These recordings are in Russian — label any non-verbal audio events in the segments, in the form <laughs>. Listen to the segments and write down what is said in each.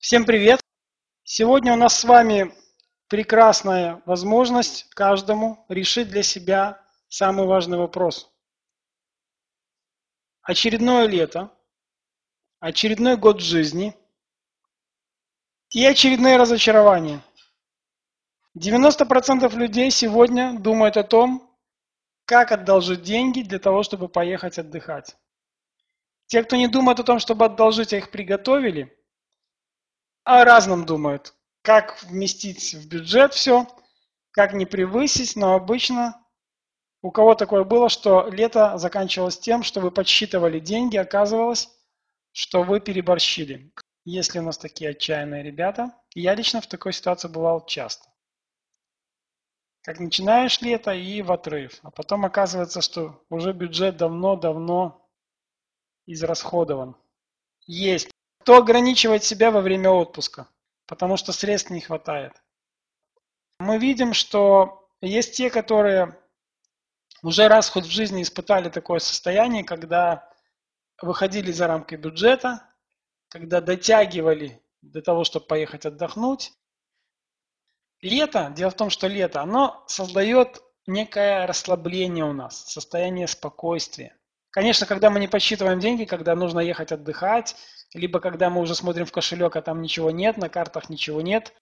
Всем привет! Сегодня у нас с вами прекрасная возможность каждому решить для себя самый важный вопрос. Очередное лето, очередной год жизни и очередные разочарования. 90% людей сегодня думают о том, как одолжить деньги для того, чтобы поехать отдыхать. Те, кто не думает о том, чтобы одолжить, а их приготовили – о разном думают. Как вместить в бюджет все, как не превысить, но обычно у кого такое было, что лето заканчивалось тем, что вы подсчитывали деньги, оказывалось, что вы переборщили. Если у нас такие отчаянные ребята, я лично в такой ситуации бывал часто. Как начинаешь лето и в отрыв, а потом оказывается, что уже бюджет давно-давно израсходован. Есть кто ограничивает себя во время отпуска, потому что средств не хватает. Мы видим, что есть те, которые уже раз хоть в жизни испытали такое состояние, когда выходили за рамки бюджета, когда дотягивали до того, чтобы поехать отдохнуть. Лето, дело в том, что лето, оно создает некое расслабление у нас, состояние спокойствия. Конечно, когда мы не подсчитываем деньги, когда нужно ехать отдыхать, либо когда мы уже смотрим в кошелек, а там ничего нет, на картах ничего нет.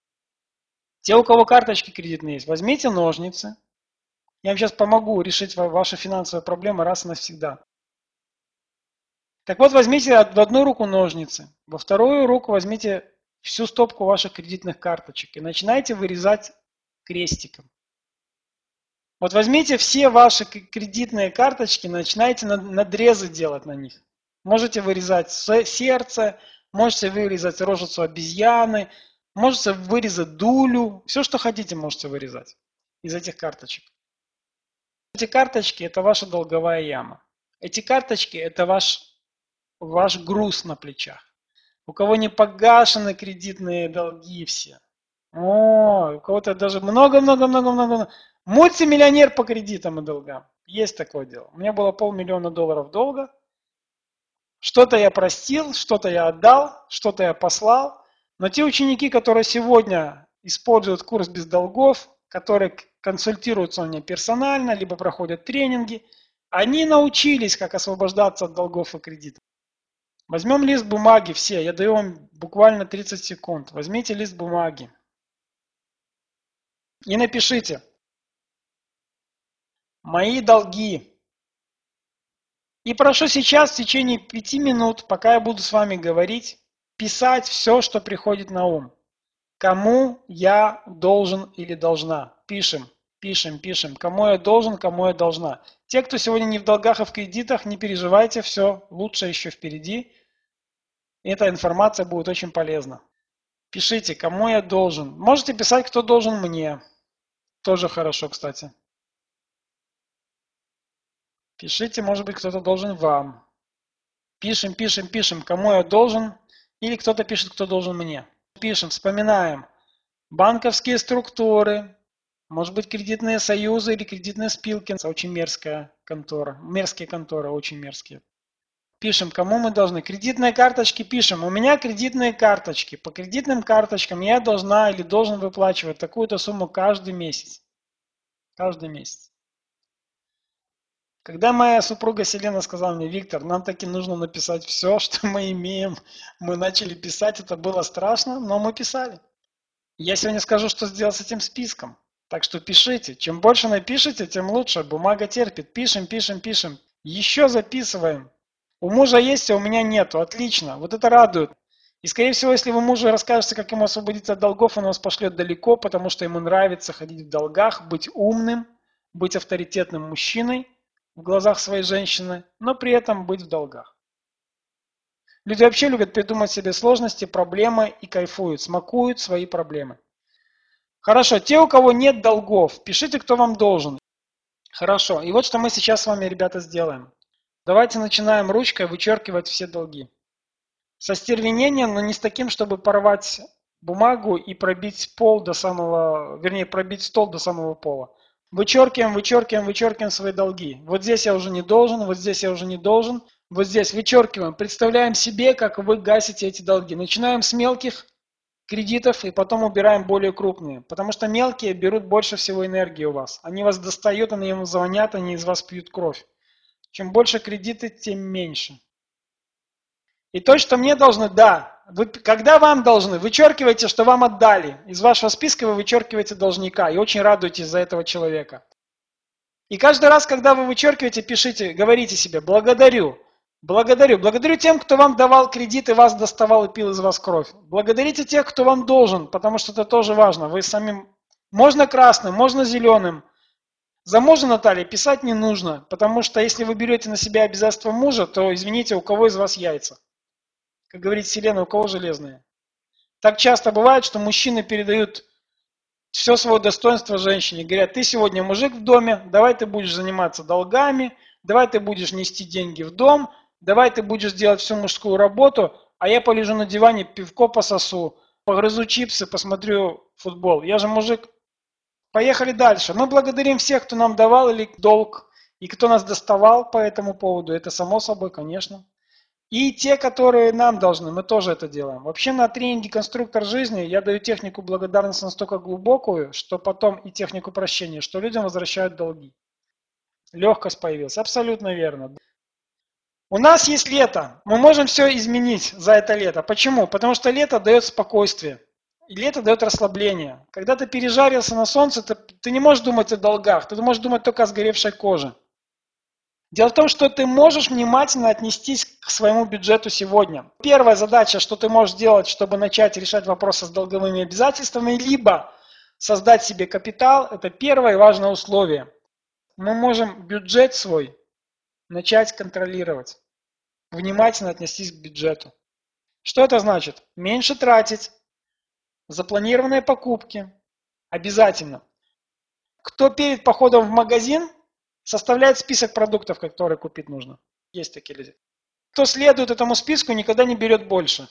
Те, у кого карточки кредитные есть, возьмите ножницы. Я вам сейчас помогу решить ваши финансовые проблемы раз и навсегда. Так вот, возьмите в одну руку ножницы, во вторую руку возьмите всю стопку ваших кредитных карточек и начинайте вырезать крестиком. Вот возьмите все ваши кредитные карточки, начинайте надрезы делать на них. Можете вырезать сердце, можете вырезать рожицу обезьяны, можете вырезать дулю, все, что хотите, можете вырезать из этих карточек. Эти карточки – это ваша долговая яма. Эти карточки – это ваш, ваш груз на плечах. У кого не погашены кредитные долги все. О, у кого-то даже много-много-много-много. Мультимиллионер по кредитам и долгам. Есть такое дело. У меня было полмиллиона долларов долга. Что-то я простил, что-то я отдал, что-то я послал. Но те ученики, которые сегодня используют курс без долгов, которые консультируются у меня персонально, либо проходят тренинги, они научились, как освобождаться от долгов и кредитов. Возьмем лист бумаги все, я даю вам буквально 30 секунд. Возьмите лист бумаги и напишите «Мои долги и прошу сейчас в течение пяти минут, пока я буду с вами говорить, писать все, что приходит на ум. Кому я должен или должна? Пишем, пишем, пишем. Кому я должен, кому я должна. Те, кто сегодня не в долгах, а в кредитах, не переживайте, все лучше еще впереди. Эта информация будет очень полезна. Пишите, кому я должен. Можете писать, кто должен мне. Тоже хорошо, кстати. Пишите, может быть, кто-то должен вам. Пишем, пишем, пишем, кому я должен, или кто-то пишет, кто должен мне. Пишем, вспоминаем. Банковские структуры, может быть, кредитные союзы или кредитные спилки. Очень мерзкая контора. Мерзкие конторы, очень мерзкие. Пишем, кому мы должны. Кредитные карточки пишем. У меня кредитные карточки. По кредитным карточкам я должна или должен выплачивать такую-то сумму каждый месяц. Каждый месяц. Когда моя супруга Селена сказала мне, Виктор, нам таки нужно написать все, <laughs> что мы имеем, мы начали писать, это было страшно, но мы писали. Я сегодня скажу, что сделать с этим списком. Так что пишите. Чем больше напишите, тем лучше. Бумага терпит. Пишем, пишем, пишем. Еще записываем. У мужа есть, а у меня нету. Отлично. Вот это радует. И, скорее всего, если вы мужу расскажете, как ему освободиться от долгов, он вас пошлет далеко, потому что ему нравится ходить в долгах, быть умным, быть авторитетным мужчиной – в глазах своей женщины, но при этом быть в долгах. Люди вообще любят придумать себе сложности, проблемы и кайфуют, смакуют свои проблемы. Хорошо, те, у кого нет долгов, пишите, кто вам должен. Хорошо, и вот что мы сейчас с вами, ребята, сделаем. Давайте начинаем ручкой вычеркивать все долги. Со стервенением, но не с таким, чтобы порвать бумагу и пробить пол до самого, вернее, пробить стол до самого пола. Вычеркиваем, вычеркиваем, вычеркиваем свои долги. Вот здесь я уже не должен, вот здесь я уже не должен. Вот здесь вычеркиваем. Представляем себе, как вы гасите эти долги. Начинаем с мелких, кредитов и потом убираем более крупные. Потому что мелкие берут больше всего энергии у вас. Они вас достают, они вам звонят, они из вас пьют кровь. Чем больше кредиты, тем меньше. И то, что мне должны, да, вы, когда вам должны, вычеркивайте, что вам отдали. Из вашего списка вы вычеркиваете должника и очень радуетесь за этого человека. И каждый раз, когда вы вычеркиваете, пишите, говорите себе «благодарю». Благодарю. Благодарю тем, кто вам давал кредит и вас доставал и пил из вас кровь. Благодарите тех, кто вам должен, потому что это тоже важно. Вы самим... Можно красным, можно зеленым. За мужа, Наталья, писать не нужно, потому что если вы берете на себя обязательства мужа, то, извините, у кого из вас яйца? Как говорит Селена, у кого железные? Так часто бывает, что мужчины передают все свое достоинство женщине. Говорят, ты сегодня мужик в доме, давай ты будешь заниматься долгами, давай ты будешь нести деньги в дом, давай ты будешь делать всю мужскую работу, а я полежу на диване, пивко пососу, погрызу чипсы, посмотрю футбол. Я же мужик. Поехали дальше. Мы благодарим всех, кто нам давал или долг, и кто нас доставал по этому поводу. Это само собой, конечно. И те, которые нам должны, мы тоже это делаем. Вообще на тренинге «Конструктор жизни» я даю технику благодарности настолько глубокую, что потом и технику прощения, что людям возвращают долги. Легкость появилась, абсолютно верно. У нас есть лето. Мы можем все изменить за это лето. Почему? Потому что лето дает спокойствие. И лето дает расслабление. Когда ты пережарился на солнце, ты, ты не можешь думать о долгах. Ты можешь думать только о сгоревшей коже. Дело в том, что ты можешь внимательно отнестись к своему бюджету сегодня. Первая задача, что ты можешь сделать, чтобы начать решать вопросы с долговыми обязательствами, либо создать себе капитал, это первое важное условие. Мы можем бюджет свой начать контролировать, внимательно отнестись к бюджету. Что это значит? Меньше тратить, запланированные покупки, обязательно. Кто перед походом в магазин составляет список продуктов, которые купить нужно. Есть такие люди. Кто следует этому списку, никогда не берет больше.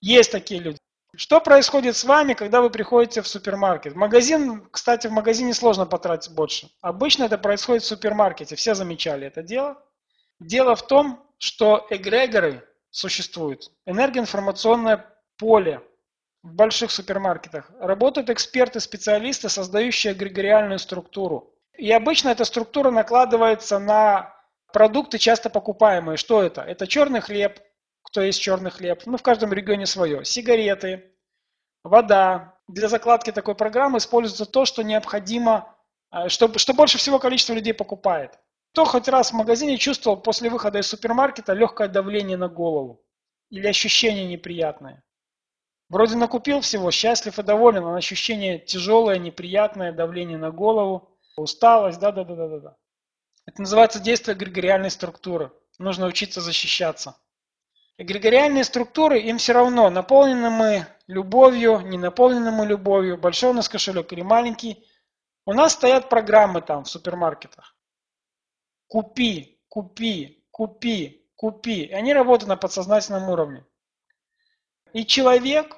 Есть такие люди. Что происходит с вами, когда вы приходите в супермаркет? Магазин, кстати, в магазине сложно потратить больше. Обычно это происходит в супермаркете. Все замечали это дело. Дело в том, что эгрегоры существуют. Энергоинформационное поле в больших супермаркетах. Работают эксперты, специалисты, создающие эгрегориальную структуру. И обычно эта структура накладывается на продукты, часто покупаемые. Что это? Это черный хлеб, кто есть черный хлеб, ну в каждом регионе свое, сигареты, вода. Для закладки такой программы используется то, что необходимо, э, что, что больше всего количество людей покупает. Кто хоть раз в магазине чувствовал после выхода из супермаркета легкое давление на голову или ощущение неприятное? Вроде накупил всего, счастлив и доволен, но ощущение тяжелое, неприятное, давление на голову, усталость, да-да-да-да-да. Это называется действие эгрегориальной структуры. Нужно учиться защищаться. Эгрегориальные структуры, им все равно, наполнены мы любовью, не наполнены мы любовью, большой у нас кошелек или маленький. У нас стоят программы там в супермаркетах. Купи, купи, купи, купи. И они работают на подсознательном уровне. И человек,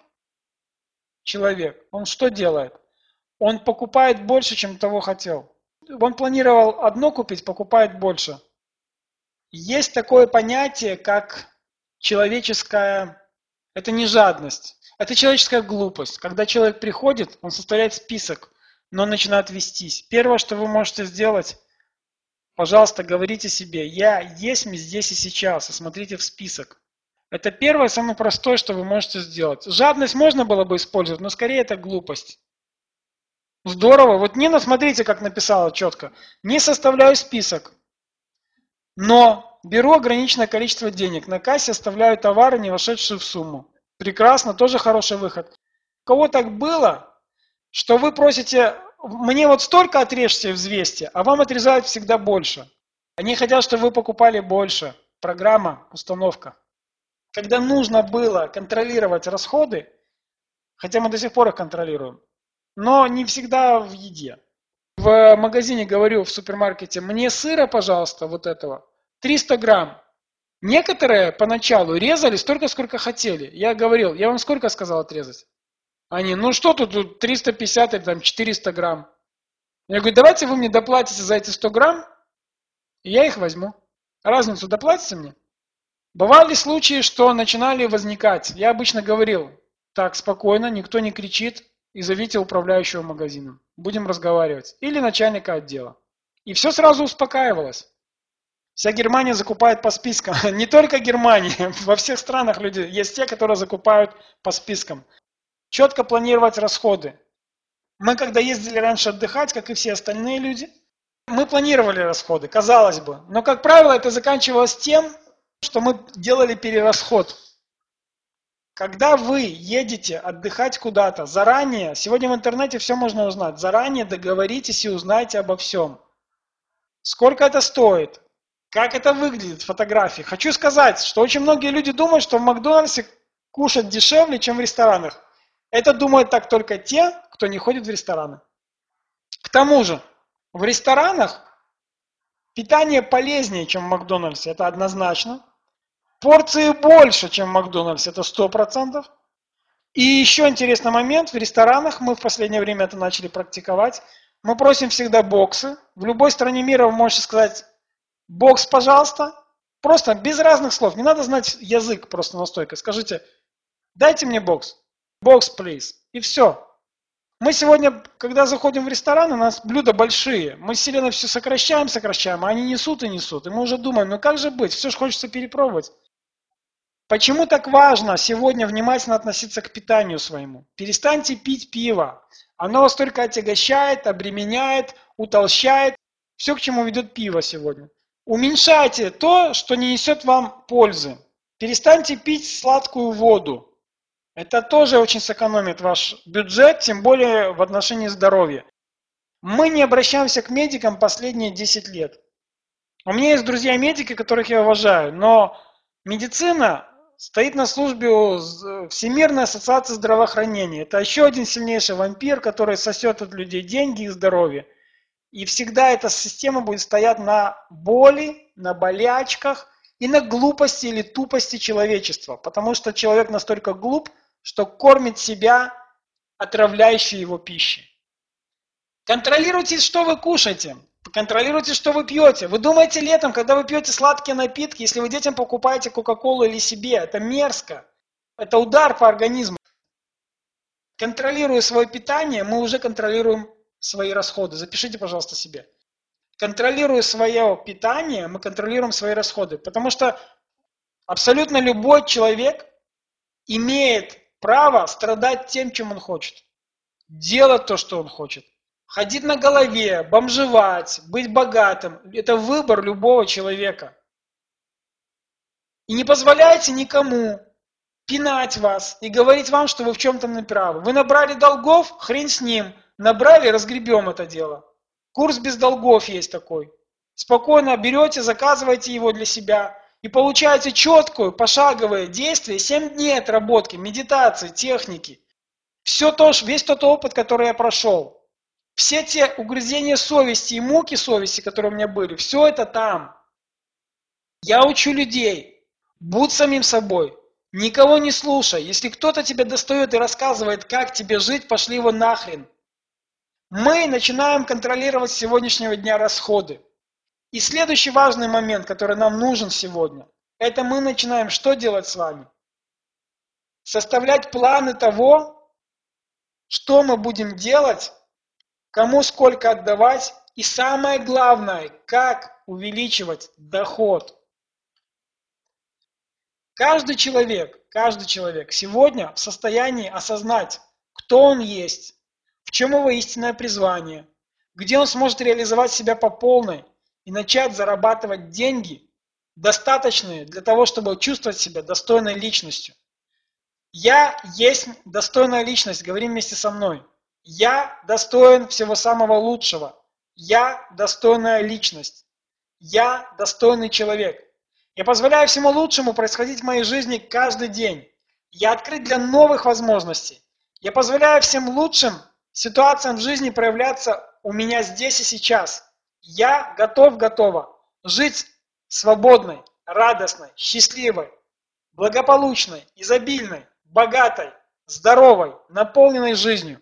человек, он что делает? Он покупает больше, чем того хотел. Он планировал одно купить, покупает больше. Есть такое понятие, как человеческая, это не жадность, это человеческая глупость. Когда человек приходит, он составляет список, но начинает вестись. Первое, что вы можете сделать, пожалуйста, говорите себе, я есть здесь и сейчас, и смотрите в список. Это первое, самое простое, что вы можете сделать. Жадность можно было бы использовать, но скорее это глупость. Здорово. Вот Нина, смотрите, как написала четко. Не составляю список, но Беру ограниченное количество денег. На кассе оставляю товары, не вошедшие в сумму. Прекрасно, тоже хороший выход. У кого так было, что вы просите, мне вот столько отрежьте в взвесьте, а вам отрезают всегда больше. Они хотят, чтобы вы покупали больше. Программа, установка. Когда нужно было контролировать расходы, хотя мы до сих пор их контролируем, но не всегда в еде. В магазине говорю в супермаркете, мне сыра, пожалуйста, вот этого, 300 грамм. Некоторые поначалу резали столько, сколько хотели. Я говорил, я вам сколько сказал отрезать? Они, ну что тут, 350 или там 400 грамм. Я говорю, давайте вы мне доплатите за эти 100 грамм, и я их возьму. Разницу доплатите мне? Бывали случаи, что начинали возникать. Я обычно говорил, Так, спокойно, никто не кричит, и зовите управляющего магазином. Будем разговаривать. Или начальника отдела. И все сразу успокаивалось. Вся Германия закупает по спискам. <laughs> Не только Германия, <laughs> во всех странах люди есть те, которые закупают по спискам. Четко планировать расходы. Мы когда ездили раньше отдыхать, как и все остальные люди, мы планировали расходы, казалось бы. Но, как правило, это заканчивалось тем, что мы делали перерасход. Когда вы едете отдыхать куда-то заранее, сегодня в интернете все можно узнать, заранее договоритесь и узнайте обо всем. Сколько это стоит? Как это выглядит в фотографии? Хочу сказать, что очень многие люди думают, что в Макдональдсе кушать дешевле, чем в ресторанах. Это думают так только те, кто не ходит в рестораны. К тому же, в ресторанах питание полезнее, чем в Макдональдсе, это однозначно. Порции больше, чем в Макдональдсе, это 100%. И еще интересный момент, в ресторанах мы в последнее время это начали практиковать. Мы просим всегда боксы. В любой стране мира вы можете сказать «бокс, пожалуйста». Просто без разных слов. Не надо знать язык просто настойко. Скажите «дайте мне бокс». «Бокс, please». И все. Мы сегодня, когда заходим в ресторан, у нас блюда большие. Мы сильно все сокращаем, сокращаем, а они несут и несут. И мы уже думаем, ну как же быть, все же хочется перепробовать. Почему так важно сегодня внимательно относиться к питанию своему? Перестаньте пить пиво. Оно вас только отягощает, обременяет, утолщает. Все, к чему ведет пиво сегодня. Уменьшайте то, что не несет вам пользы. Перестаньте пить сладкую воду. Это тоже очень сэкономит ваш бюджет, тем более в отношении здоровья. Мы не обращаемся к медикам последние 10 лет. У меня есть друзья-медики, которых я уважаю, но медицина стоит на службе у Всемирной ассоциации здравоохранения. Это еще один сильнейший вампир, который сосет от людей деньги и здоровье. И всегда эта система будет стоять на боли, на болячках и на глупости или тупости человечества. Потому что человек настолько глуп, что кормит себя отравляющей его пищей. Контролируйте, что вы кушаете. Контролируйте, что вы пьете. Вы думаете летом, когда вы пьете сладкие напитки, если вы детям покупаете Кока-Колу или себе, это мерзко. Это удар по организму. Контролируя свое питание, мы уже контролируем свои расходы. Запишите, пожалуйста, себе. Контролируя свое питание, мы контролируем свои расходы. Потому что абсолютно любой человек имеет право страдать тем, чем он хочет. Делать то, что он хочет. Ходить на голове, бомжевать, быть богатым – это выбор любого человека. И не позволяйте никому пинать вас и говорить вам, что вы в чем-то неправы. Вы набрали долгов, хрен с ним. Набрали, разгребем это дело. Курс без долгов есть такой. Спокойно берете, заказываете его для себя, и получаете четкую, пошаговое действие, 7 дней отработки, медитации, техники. Все то, весь тот опыт, который я прошел. Все те угрызения совести и муки совести, которые у меня были, все это там. Я учу людей, будь самим собой, никого не слушай. Если кто-то тебя достает и рассказывает, как тебе жить, пошли его нахрен. Мы начинаем контролировать с сегодняшнего дня расходы. И следующий важный момент, который нам нужен сегодня, это мы начинаем что делать с вами? Составлять планы того, что мы будем делать, кому сколько отдавать, и самое главное, как увеличивать доход. Каждый человек, каждый человек сегодня в состоянии осознать, кто он есть, в чем его истинное призвание, где он сможет реализовать себя по полной, и начать зарабатывать деньги, достаточные для того, чтобы чувствовать себя достойной личностью. Я есть достойная личность, говорим вместе со мной. Я достоин всего самого лучшего. Я достойная личность. Я достойный человек. Я позволяю всему лучшему происходить в моей жизни каждый день. Я открыт для новых возможностей. Я позволяю всем лучшим ситуациям в жизни проявляться у меня здесь и сейчас. Я готов, готова жить свободной, радостной, счастливой, благополучной, изобильной, богатой, здоровой, наполненной жизнью.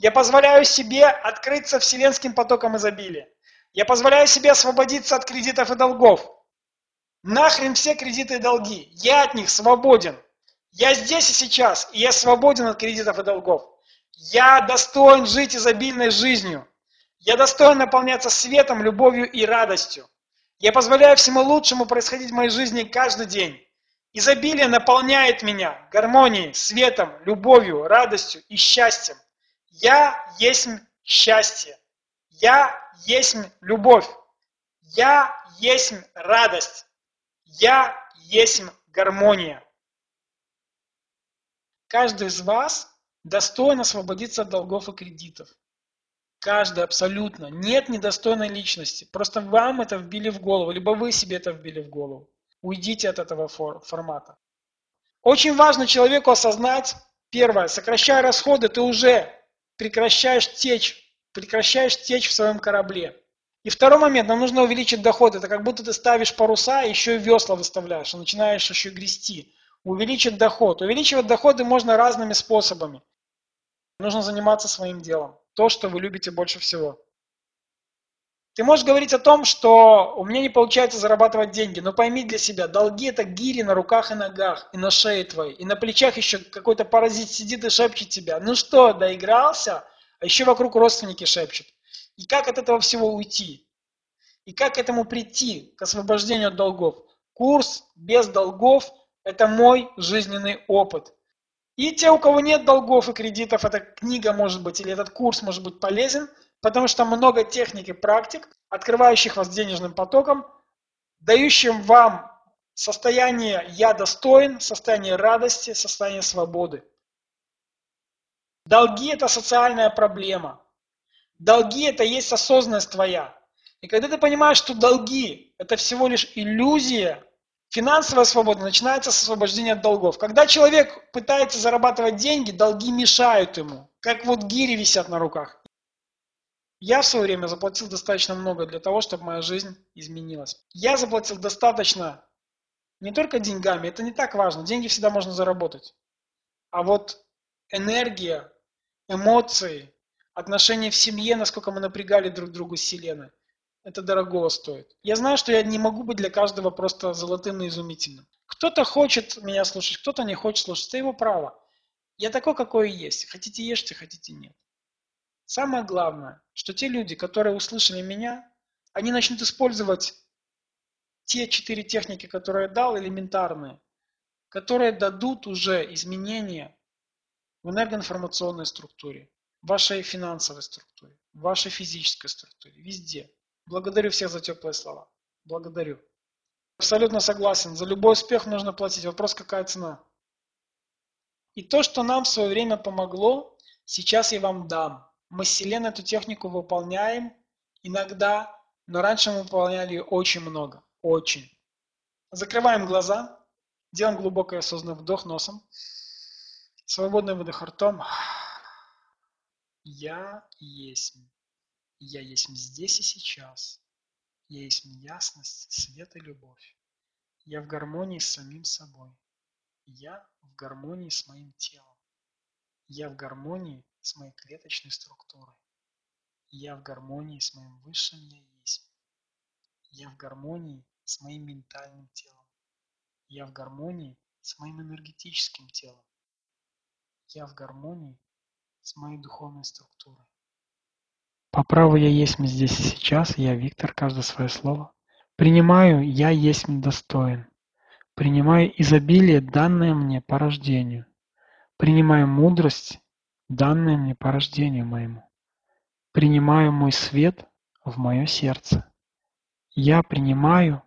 Я позволяю себе открыться вселенским потоком изобилия. Я позволяю себе освободиться от кредитов и долгов. Нахрен все кредиты и долги. Я от них свободен. Я здесь и сейчас, и я свободен от кредитов и долгов. Я достоин жить изобильной жизнью. Я достоин наполняться светом, любовью и радостью. Я позволяю всему лучшему происходить в моей жизни каждый день. Изобилие наполняет меня гармонией, светом, любовью, радостью и счастьем. Я есть счастье. Я есть любовь. Я есть радость. Я есть гармония. Каждый из вас достоин освободиться от долгов и кредитов. Каждый абсолютно. Нет недостойной личности. Просто вам это вбили в голову, либо вы себе это вбили в голову. Уйдите от этого формата. Очень важно человеку осознать, первое, сокращая расходы, ты уже прекращаешь течь, прекращаешь течь в своем корабле. И второй момент, нам нужно увеличить доход. Это как будто ты ставишь паруса еще и весла выставляешь, и начинаешь еще грести. Увеличить доход. Увеличивать доходы можно разными способами. Нужно заниматься своим делом. То, что вы любите больше всего. Ты можешь говорить о том, что у меня не получается зарабатывать деньги, но пойми для себя, долги это гири на руках и ногах, и на шее твоей, и на плечах еще какой-то паразит сидит и шепчет тебя. Ну что, доигрался? А еще вокруг родственники шепчут. И как от этого всего уйти? И как к этому прийти, к освобождению от долгов? Курс без долгов – это мой жизненный опыт. И те, у кого нет долгов и кредитов, эта книга может быть или этот курс может быть полезен, потому что много техник и практик, открывающих вас денежным потоком, дающим вам состояние «я достоин», состояние радости, состояние свободы. Долги – это социальная проблема. Долги – это есть осознанность твоя. И когда ты понимаешь, что долги – это всего лишь иллюзия, финансовая свобода начинается с освобождения от долгов. Когда человек пытается зарабатывать деньги, долги мешают ему, как вот гири висят на руках. Я в свое время заплатил достаточно много для того, чтобы моя жизнь изменилась. Я заплатил достаточно не только деньгами, это не так важно, деньги всегда можно заработать. А вот энергия, эмоции, отношения в семье, насколько мы напрягали друг другу с Вселенной. Это дорого стоит. Я знаю, что я не могу быть для каждого просто золотым и изумительным. Кто-то хочет меня слушать, кто-то не хочет слушать. Это его право. Я такой, какой и есть. Хотите ешьте, хотите нет. Самое главное, что те люди, которые услышали меня, они начнут использовать те четыре техники, которые я дал, элементарные, которые дадут уже изменения в энергоинформационной структуре в вашей финансовой структуре, в вашей физической структуре, везде. Благодарю всех за теплые слова. Благодарю. Абсолютно согласен. За любой успех нужно платить. Вопрос, какая цена. И то, что нам в свое время помогло, сейчас я вам дам. Мы с Вселенной эту технику выполняем иногда, но раньше мы выполняли ее очень много. Очень. Закрываем глаза, делаем глубокий осознанный вдох носом, свободный выдох ртом. Я есть. Я есть здесь и сейчас. Я есть ясность, свет и любовь. Я в гармонии с самим собой. Я в гармонии с моим телом. Я в гармонии с моей клеточной структурой. Я в гармонии с моим высшим Я есть. Я в гармонии с моим ментальным телом. Я в гармонии с моим энергетическим телом. Я в гармонии с моей духовной структурой. По праву я есть здесь и сейчас, я Виктор, каждое свое слово. Принимаю, я есть достоин. Принимаю изобилие, данное мне по рождению. Принимаю мудрость, данное мне по рождению моему. Принимаю мой свет в мое сердце. Я принимаю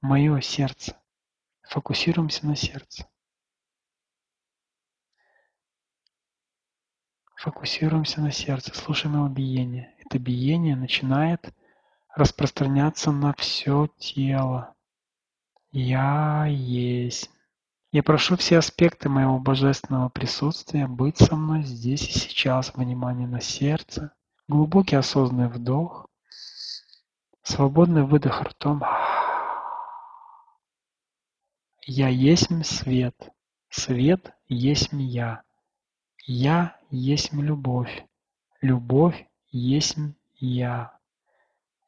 мое сердце. Фокусируемся на сердце. Фокусируемся на сердце, слушаем его биение. Это биение начинает распространяться на все тело. Я есть. Я прошу все аспекты моего божественного присутствия быть со мной здесь и сейчас. Внимание на сердце. Глубокий осознанный вдох. Свободный выдох ртом. Я есть свет. Свет есть я. Я есть любовь, любовь есть я.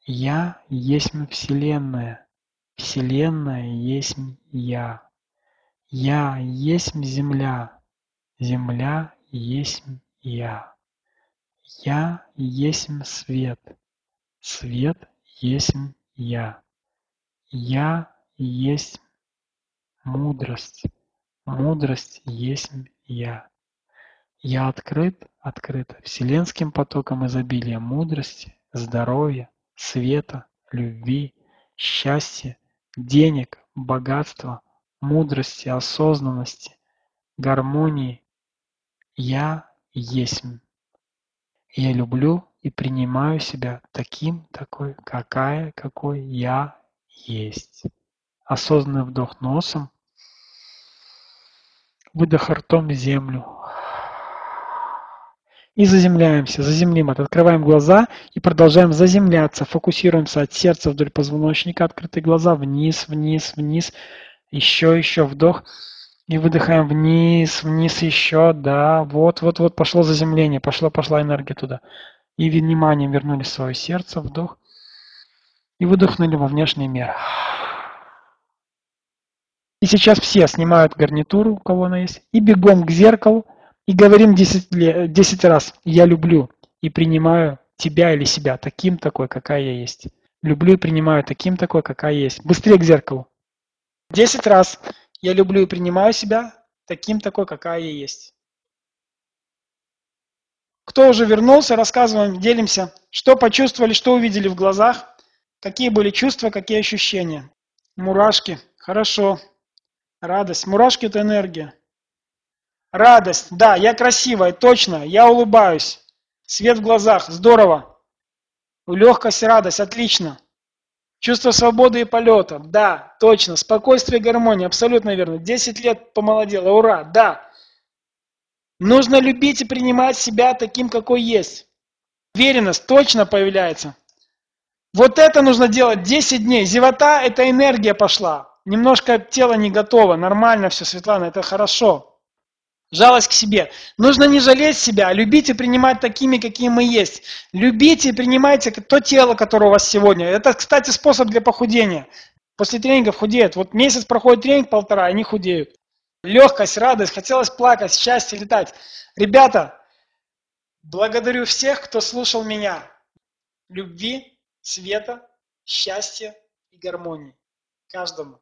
Я есть Вселенная, Вселенная есть я. Я есть земля, земля есть я. Я есть свет, свет есть я. Я есть мудрость, мудрость есть я. Я открыт, открыт вселенским потоком изобилия мудрости, здоровья, света, любви, счастья, денег, богатства, мудрости, осознанности, гармонии. Я есть. Я люблю и принимаю себя таким, такой, какая, какой я есть. Осознанный вдох носом, выдох ртом в землю. И заземляемся, заземлим это. Открываем глаза и продолжаем заземляться. Фокусируемся от сердца вдоль позвоночника, открытые глаза, вниз, вниз, вниз. Еще, еще вдох. И выдыхаем вниз, вниз еще, да, вот, вот, вот, пошло заземление, пошло, пошла энергия туда. И внимание вернули в свое сердце, вдох. И выдохнули во внешний мир. И сейчас все снимают гарнитуру, у кого она есть, и бегом к зеркалу, и говорим 10, 10 раз «я люблю» и принимаю тебя или себя таким такой, какая я есть. Люблю и принимаю таким такой, какая есть. Быстрее к зеркалу. 10 раз я люблю и принимаю себя таким такой, какая я есть. Кто уже вернулся, рассказываем, делимся, что почувствовали, что увидели в глазах, какие были чувства, какие ощущения. Мурашки. Хорошо. Радость. Мурашки – это энергия. Радость. Да, я красивая, точно. Я улыбаюсь. Свет в глазах. Здорово. Легкость, радость. Отлично. Чувство свободы и полета. Да, точно. Спокойствие и гармония. Абсолютно верно. Десять лет помолодела. Ура. Да. Нужно любить и принимать себя таким, какой есть. Уверенность точно появляется. Вот это нужно делать 10 дней. Зевота – это энергия пошла. Немножко тело не готово. Нормально все, Светлана, это хорошо. Жалость к себе. Нужно не жалеть себя, а любить и принимать такими, какие мы есть. Любите и принимайте то тело, которое у вас сегодня. Это, кстати, способ для похудения. После тренингов худеют. Вот месяц проходит тренинг, полтора, они худеют. Легкость, радость, хотелось плакать, счастье, летать. Ребята, благодарю всех, кто слушал меня. Любви, света, счастья и гармонии. Каждому.